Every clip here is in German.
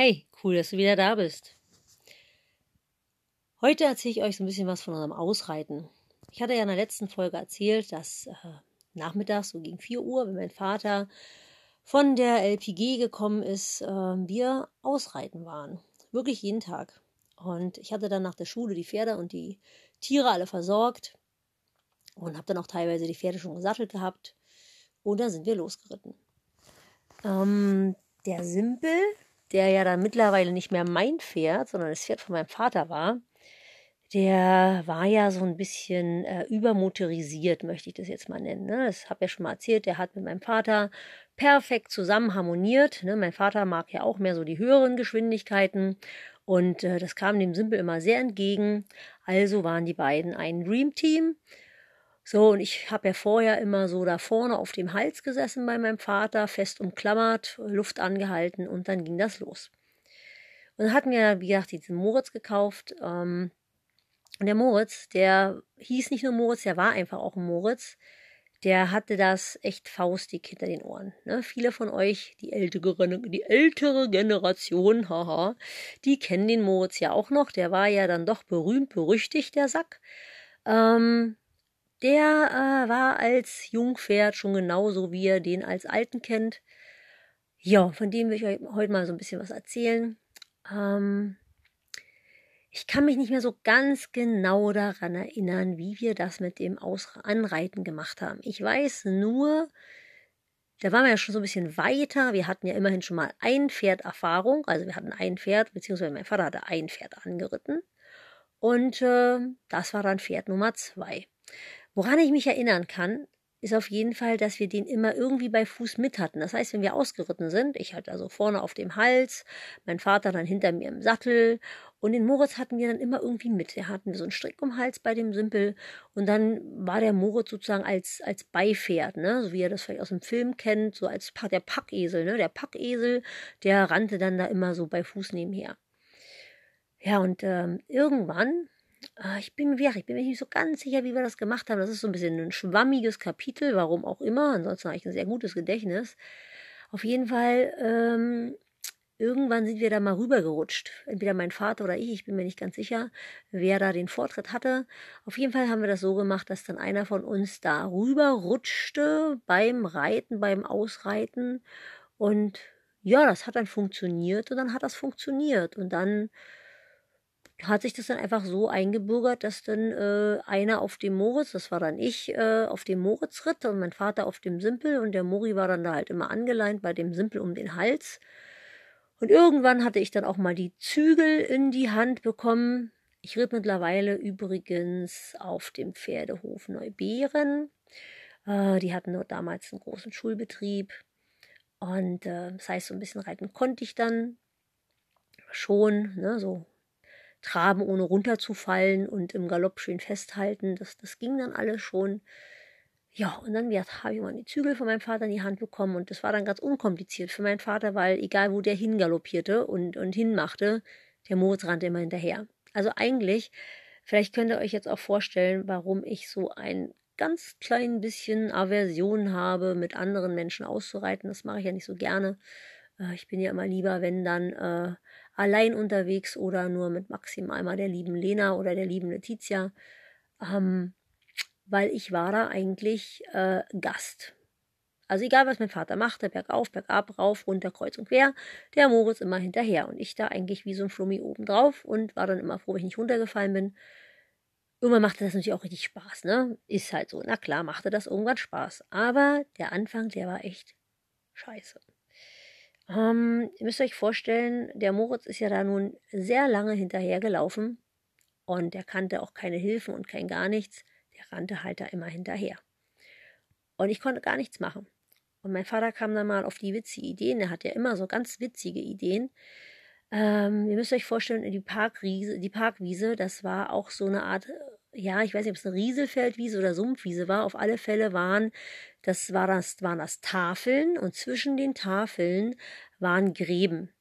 Hey, cool, dass du wieder da bist. Heute erzähle ich euch so ein bisschen was von unserem Ausreiten. Ich hatte ja in der letzten Folge erzählt, dass äh, nachmittags, so gegen 4 Uhr, wenn mein Vater von der LPG gekommen ist, äh, wir ausreiten waren. Wirklich jeden Tag. Und ich hatte dann nach der Schule die Pferde und die Tiere alle versorgt und habe dann auch teilweise die Pferde schon gesattelt gehabt. Und dann sind wir losgeritten. Ähm, der Simpel, der ja dann mittlerweile nicht mehr mein Pferd, sondern das Pferd von meinem Vater war, der war ja so ein bisschen äh, übermotorisiert, möchte ich das jetzt mal nennen. Ne? Das habe ja schon mal erzählt, der hat mit meinem Vater perfekt zusammen harmoniert. Ne? Mein Vater mag ja auch mehr so die höheren Geschwindigkeiten und äh, das kam dem Simpel immer sehr entgegen. Also waren die beiden ein Dream Team. So, und ich habe ja vorher immer so da vorne auf dem Hals gesessen bei meinem Vater, fest umklammert, Luft angehalten und dann ging das los. Und hatten wir, wie gesagt, diesen Moritz gekauft. Ähm, und der Moritz, der hieß nicht nur Moritz, der war einfach auch ein Moritz. Der hatte das echt faustig hinter den Ohren. Ne? Viele von euch, die ältere, die ältere Generation, haha, die kennen den Moritz ja auch noch. Der war ja dann doch berühmt, berüchtigt, der Sack. Ähm, der äh, war als Jungpferd schon genauso, wie ihr den als Alten kennt. Ja, von dem will ich euch heute mal so ein bisschen was erzählen. Ähm, ich kann mich nicht mehr so ganz genau daran erinnern, wie wir das mit dem Aus Anreiten gemacht haben. Ich weiß nur, da waren wir ja schon so ein bisschen weiter. Wir hatten ja immerhin schon mal ein Pferd Erfahrung. Also wir hatten ein Pferd, beziehungsweise mein Vater hatte ein Pferd angeritten. Und äh, das war dann Pferd Nummer zwei. Woran ich mich erinnern kann, ist auf jeden Fall, dass wir den immer irgendwie bei Fuß mit hatten. Das heißt, wenn wir ausgeritten sind, ich halt also vorne auf dem Hals, mein Vater dann hinter mir im Sattel und den Moritz hatten wir dann immer irgendwie mit. Da hatten wir so einen Strick um den Hals bei dem Simpel und dann war der Moritz sozusagen als, als Beipferd, ne? so wie ihr das vielleicht aus dem Film kennt, so als der Packesel. Ne? Der Packesel, der rannte dann da immer so bei Fuß nebenher. Ja, und ähm, irgendwann ich bin mir, ich bin mir nicht so ganz sicher, wie wir das gemacht haben. Das ist so ein bisschen ein schwammiges Kapitel, warum auch immer. Ansonsten habe ich ein sehr gutes Gedächtnis. Auf jeden Fall, ähm, irgendwann sind wir da mal rübergerutscht. Entweder mein Vater oder ich, ich bin mir nicht ganz sicher, wer da den Vortritt hatte. Auf jeden Fall haben wir das so gemacht, dass dann einer von uns da rüberrutschte beim Reiten, beim Ausreiten. Und ja, das hat dann funktioniert und dann hat das funktioniert. Und dann hat sich das dann einfach so eingebürgert, dass dann äh, einer auf dem Moritz, das war dann ich, äh, auf dem Moritz ritt und mein Vater auf dem Simpel und der Mori war dann da halt immer angeleint bei dem Simpel um den Hals. Und irgendwann hatte ich dann auch mal die Zügel in die Hand bekommen. Ich ritt mittlerweile übrigens auf dem Pferdehof Neubeeren. Äh, die hatten dort damals einen großen Schulbetrieb. Und äh, das heißt, so ein bisschen reiten konnte ich dann schon, ne, so traben, ohne runterzufallen und im Galopp schön festhalten. Das, das ging dann alles schon. Ja, und dann habe ich mal die Zügel von meinem Vater in die Hand bekommen und das war dann ganz unkompliziert für meinen Vater, weil egal wo der hingaloppierte und, und hinmachte, der Moritz rannte immer hinterher. Also eigentlich, vielleicht könnt ihr euch jetzt auch vorstellen, warum ich so ein ganz klein bisschen Aversion habe, mit anderen Menschen auszureiten. Das mache ich ja nicht so gerne. Äh, ich bin ja immer lieber, wenn dann äh, allein unterwegs oder nur mit maximal mal der lieben Lena oder der lieben Letizia, ähm, weil ich war da eigentlich äh, Gast. Also egal, was mein Vater machte, bergauf, bergab, rauf, runter, kreuz und quer, der Moritz immer hinterher. Und ich da eigentlich wie so ein Flummi oben drauf und war dann immer froh, wenn ich nicht runtergefallen bin. Irgendwann machte das natürlich auch richtig Spaß, ne? Ist halt so. Na klar, machte das irgendwann Spaß. Aber der Anfang, der war echt scheiße. Ähm, ihr müsst euch vorstellen, der Moritz ist ja da nun sehr lange hinterhergelaufen und der kannte auch keine Hilfen und kein gar nichts. Der rannte halt da immer hinterher. Und ich konnte gar nichts machen. Und mein Vater kam dann mal auf die witzige Ideen. Der hat ja immer so ganz witzige Ideen. Ähm, ihr müsst euch vorstellen, die Parkwiese, die Parkwiese, das war auch so eine Art ja, ich weiß nicht, ob es eine Rieselfeldwiese oder Sumpfwiese war. Auf alle Fälle waren das, war das, waren das Tafeln und zwischen den Tafeln waren Gräben.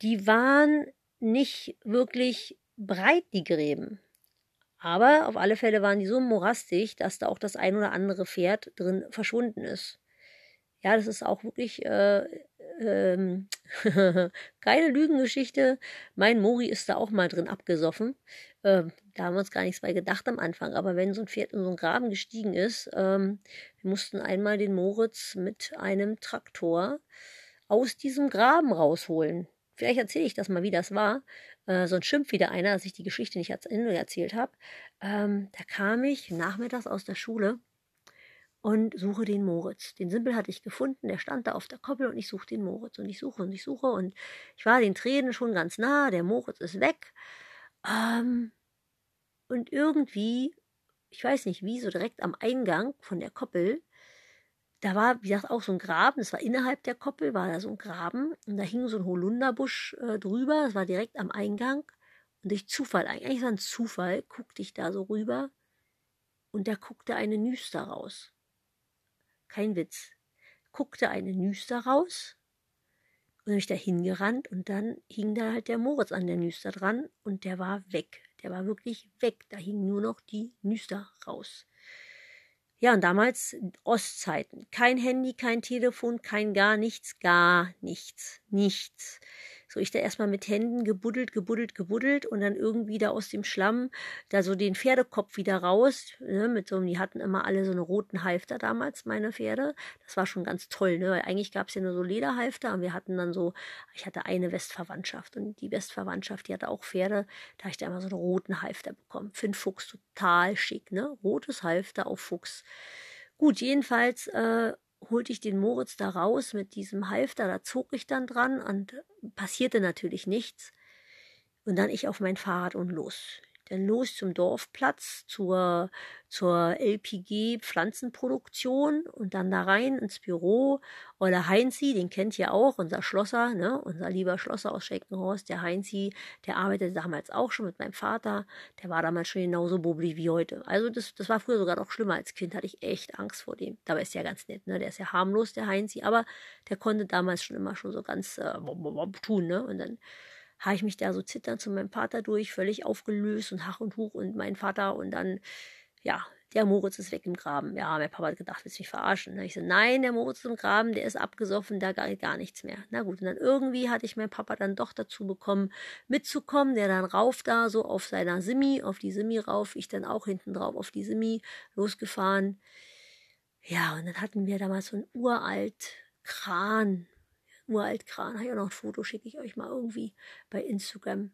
Die waren nicht wirklich breit, die Gräben. Aber auf alle Fälle waren die so morastig, dass da auch das ein oder andere Pferd drin verschwunden ist. Ja, das ist auch wirklich äh, ähm, keine Lügengeschichte. Mein Mori ist da auch mal drin abgesoffen. Ähm, da haben wir uns gar nichts bei gedacht am Anfang. Aber wenn so ein Pferd in so einen Graben gestiegen ist, ähm, wir mussten einmal den Moritz mit einem Traktor aus diesem Graben rausholen. Vielleicht erzähle ich das mal, wie das war. Äh, sonst schimpft wieder einer, dass ich die Geschichte nicht erzählt habe. Ähm, da kam ich nachmittags aus der Schule und suche den Moritz. Den Simpel hatte ich gefunden, der stand da auf der Koppel und ich suche den Moritz und ich suche und ich suche und ich war den Tränen schon ganz nah, der Moritz ist weg. Ähm, und irgendwie, ich weiß nicht wie, so direkt am Eingang von der Koppel, da war, wie gesagt, auch so ein Graben, das war innerhalb der Koppel, war da so ein Graben. Und da hing so ein Holunderbusch äh, drüber, das war direkt am Eingang. Und durch Zufall, eigentlich war ein Zufall, guckte ich da so rüber. Und da guckte eine Nüster raus. Kein Witz, guckte eine Nüster raus. Und bin ich da hingerannt. Und dann hing da halt der Moritz an der Nüster dran. Und der war weg. Der war wirklich weg. Da hing nur noch die Nüster raus. Ja, und damals Ostzeiten. Kein Handy, kein Telefon, kein gar nichts, gar nichts, nichts. So ich da erstmal mit Händen gebuddelt, gebuddelt, gebuddelt und dann irgendwie da aus dem Schlamm da so den Pferdekopf wieder raus. Ne, mit so, die hatten immer alle so einen roten Halfter damals, meine Pferde. Das war schon ganz toll, ne? Weil eigentlich gab es ja nur so Lederhalfter und wir hatten dann so, ich hatte eine Westverwandtschaft und die Westverwandtschaft, die hatte auch Pferde. Da habe ich da immer so einen roten Halfter bekommen. Find Fuchs total schick, ne? Rotes Halfter auf Fuchs. Gut, jedenfalls äh, holte ich den Moritz da raus mit diesem Halfter, da zog ich dann dran und passierte natürlich nichts. Und dann ich auf mein Fahrrad und los dann los zum Dorfplatz, zur, zur LPG Pflanzenproduktion und dann da rein ins Büro. Oder Heinzi, den kennt ihr auch, unser Schlosser, ne? unser lieber Schlosser aus Schenkenhorst, der Heinzi, der arbeitete damals auch schon mit meinem Vater. Der war damals schon genauso bubblig wie heute. Also das, das war früher sogar noch schlimmer als Kind, hatte ich echt Angst vor dem. Dabei ist ja ganz nett, ne? Der ist ja harmlos, der Heinzi, aber der konnte damals schon immer schon so ganz äh, tun, ne? Und dann habe ich mich da so zitternd zu meinem Vater durch, völlig aufgelöst und Hach und Huch und mein Vater und dann, ja, der Moritz ist weg im Graben. Ja, mein Papa hat gedacht, willst du mich verarschen? Ich so, nein, der Moritz ist im Graben, der ist abgesoffen, da gar, gar nichts mehr. Na gut, und dann irgendwie hatte ich meinen Papa dann doch dazu bekommen, mitzukommen, der dann rauf da, so auf seiner Simi, auf die Simi rauf, ich dann auch hinten drauf auf die Simi losgefahren. Ja, und dann hatten wir damals so einen uralt Kran, Uraltkran. Habe ich auch noch ein Foto, schicke ich euch mal irgendwie bei Instagram.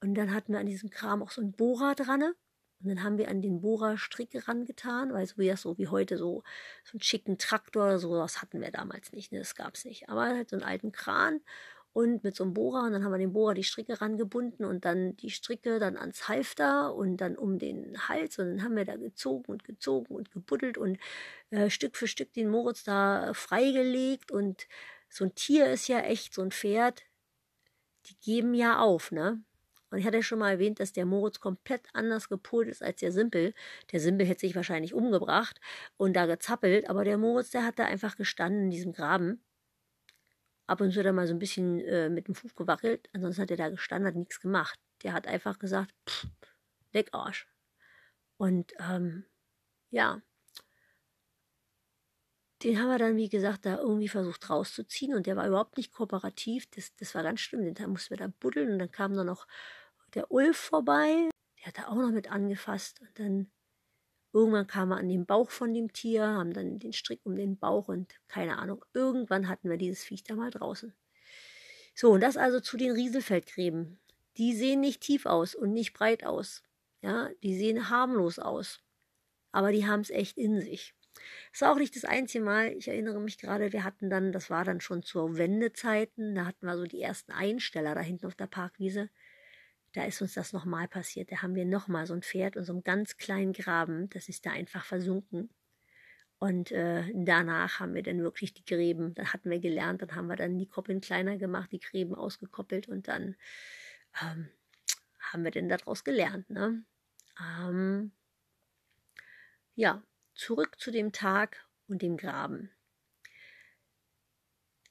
Und dann hatten wir an diesem Kram auch so ein Bohrer dran. Und dann haben wir an den Bohrer Stricke rangetan, weil so wie das so wie heute so, so einen schicken Traktor oder sowas hatten wir damals nicht. Ne? Das es nicht. Aber halt so einen alten Kran und mit so einem Bohrer und dann haben wir den Bohrer die Stricke rangebunden und dann die Stricke dann ans Halfter und dann um den Hals und dann haben wir da gezogen und gezogen und gebuddelt und äh, Stück für Stück den Moritz da freigelegt und so ein Tier ist ja echt, so ein Pferd, die geben ja auf, ne? Und ich hatte schon mal erwähnt, dass der Moritz komplett anders gepolt ist als der Simpel. Der Simpel hätte sich wahrscheinlich umgebracht und da gezappelt, aber der Moritz, der hat da einfach gestanden in diesem Graben. Ab und zu hat er mal so ein bisschen äh, mit dem Fuß gewackelt, ansonsten hat er da gestanden, hat nichts gemacht. Der hat einfach gesagt, pff, leck Arsch. Und ähm, ja, den haben wir dann, wie gesagt, da irgendwie versucht rauszuziehen und der war überhaupt nicht kooperativ. Das, das war ganz schlimm. Den mussten wir da buddeln und dann kam dann noch der Ulf vorbei. Der hat da auch noch mit angefasst und dann irgendwann kam er an den Bauch von dem Tier, haben dann den Strick um den Bauch und keine Ahnung. Irgendwann hatten wir dieses Viech da mal draußen. So, und das also zu den Rieselfeldgräben. Die sehen nicht tief aus und nicht breit aus. Ja, die sehen harmlos aus. Aber die haben es echt in sich. Das war auch nicht das einzige Mal. Ich erinnere mich gerade, wir hatten dann, das war dann schon zur Wendezeiten, da hatten wir so die ersten Einsteller da hinten auf der Parkwiese. Da ist uns das nochmal passiert. Da haben wir nochmal so ein Pferd in so einem ganz kleinen Graben, das ist da einfach versunken. Und äh, danach haben wir dann wirklich die Gräben, dann hatten wir gelernt, dann haben wir dann die Koppeln kleiner gemacht, die Gräben ausgekoppelt und dann ähm, haben wir denn daraus gelernt. Ne? Ähm, ja, zurück zu dem Tag und dem Graben.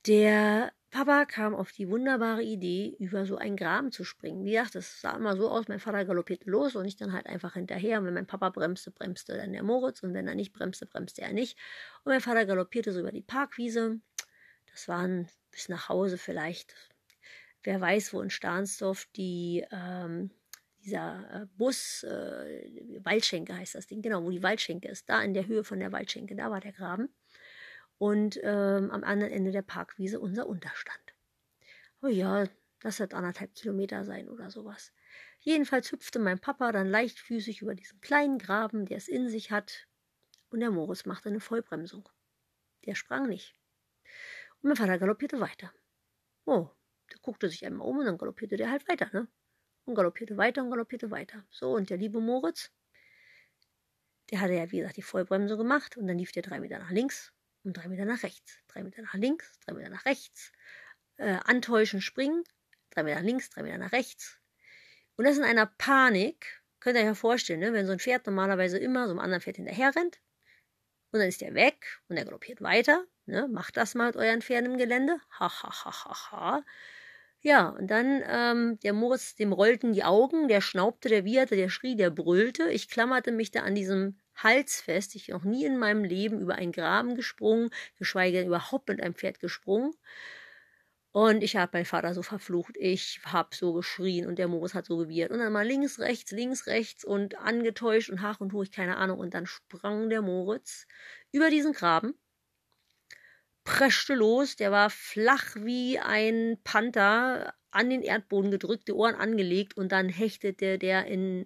Der Papa kam auf die wunderbare Idee, über so einen Graben zu springen. Wie gesagt, das sah immer so aus, mein Vater galoppierte los und ich dann halt einfach hinterher. Und wenn mein Papa bremste, bremste dann der Moritz und wenn er nicht bremste, bremste er nicht. Und mein Vater galoppierte so über die Parkwiese. Das waren bis nach Hause vielleicht. Wer weiß, wo in Stahnsdorf die, ähm, dieser äh, Bus, äh, Waldschenke heißt das Ding, genau, wo die Waldschenke ist, da in der Höhe von der Waldschenke, da war der Graben. Und ähm, am anderen Ende der Parkwiese unser Unterstand. Oh ja, das wird anderthalb Kilometer sein oder sowas. Jedenfalls hüpfte mein Papa dann leichtfüßig über diesen kleinen Graben, der es in sich hat, und der Moritz machte eine Vollbremsung. Der sprang nicht. Und mein Vater galoppierte weiter. Oh, der guckte sich einmal um und dann galoppierte der halt weiter, ne? Und galoppierte weiter und galoppierte weiter. So, und der liebe Moritz, der hatte ja, wie gesagt, die Vollbremsung gemacht und dann lief der drei Meter nach links und drei Meter nach rechts. Drei Meter nach links, drei Meter nach rechts. Äh, antäuschen, springen, drei Meter nach links, drei Meter nach rechts. Und das in einer Panik, könnt ihr euch ja vorstellen, ne? wenn so ein Pferd normalerweise immer so einem anderen Pferd hinterher rennt und dann ist der weg und er galoppiert weiter. Ne? Macht das mal mit euren Pferden im Gelände. Ha, ha, ha, ha, ha. Ja, und dann, ähm, der Moritz, dem rollten die Augen, der schnaubte, der wieherte, der schrie, der brüllte. Ich klammerte mich da an diesem Hals fest. Ich noch nie in meinem Leben über einen Graben gesprungen, geschweige denn überhaupt mit einem Pferd gesprungen. Und ich habe meinen Vater so verflucht. Ich habe so geschrien und der Moritz hat so gewirrt. Und dann mal links, rechts, links, rechts und angetäuscht und hach und hoch, keine Ahnung. Und dann sprang der Moritz über diesen Graben, preschte los. Der war flach wie ein Panther, an den Erdboden gedrückt, die Ohren angelegt und dann hechtete der in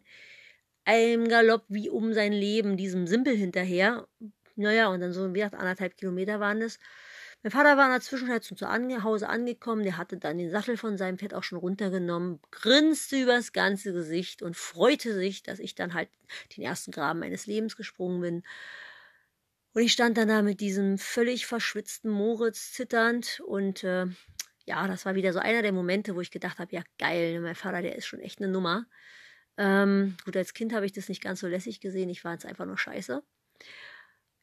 einem Galopp wie um sein Leben diesem Simpel hinterher. Naja, und dann so, wie gesagt, anderthalb Kilometer waren es. Mein Vater war in der Zwischenzeit zu Hause angekommen, der hatte dann den Sattel von seinem Pferd auch schon runtergenommen, grinste übers ganze Gesicht und freute sich, dass ich dann halt den ersten Graben meines Lebens gesprungen bin. Und ich stand dann da mit diesem völlig verschwitzten Moritz zitternd und äh, ja, das war wieder so einer der Momente, wo ich gedacht habe, ja geil, mein Vater, der ist schon echt eine Nummer. Ähm, gut, als Kind habe ich das nicht ganz so lässig gesehen, ich war jetzt einfach nur scheiße.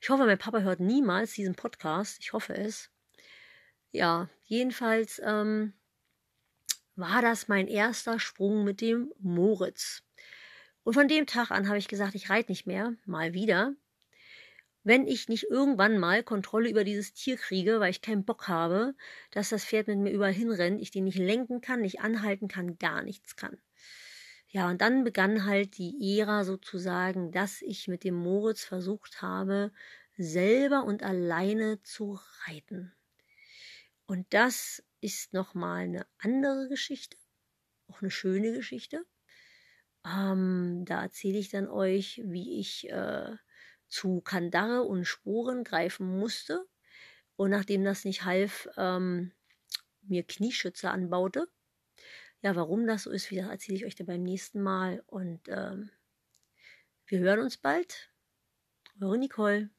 Ich hoffe, mein Papa hört niemals diesen Podcast. Ich hoffe es. Ja, jedenfalls ähm, war das mein erster Sprung mit dem Moritz. Und von dem Tag an habe ich gesagt, ich reite nicht mehr, mal wieder. Wenn ich nicht irgendwann mal Kontrolle über dieses Tier kriege, weil ich keinen Bock habe, dass das Pferd mit mir überall hinrennt, ich den nicht lenken kann, nicht anhalten kann, gar nichts kann. Ja, und dann begann halt die Ära sozusagen, dass ich mit dem Moritz versucht habe, selber und alleine zu reiten. Und das ist nochmal eine andere Geschichte, auch eine schöne Geschichte. Ähm, da erzähle ich dann euch, wie ich äh, zu Kandare und Sporen greifen musste. Und nachdem das nicht half, ähm, mir Knieschütze anbaute. Ja, warum das so ist, wie das erzähle ich euch dann beim nächsten Mal. Und ähm, wir hören uns bald. Eure Nicole.